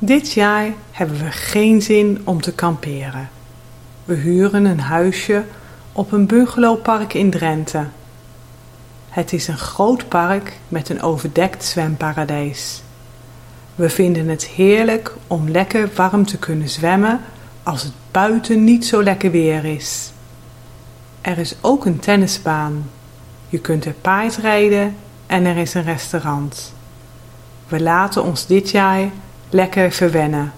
Dit jaar hebben we geen zin om te kamperen. We huren een huisje op een bungalowpark in Drenthe. Het is een groot park met een overdekt zwemparadijs. We vinden het heerlijk om lekker warm te kunnen zwemmen als het buiten niet zo lekker weer is. Er is ook een tennisbaan. Je kunt er paardrijden en er is een restaurant. We laten ons dit jaar lekker verwennen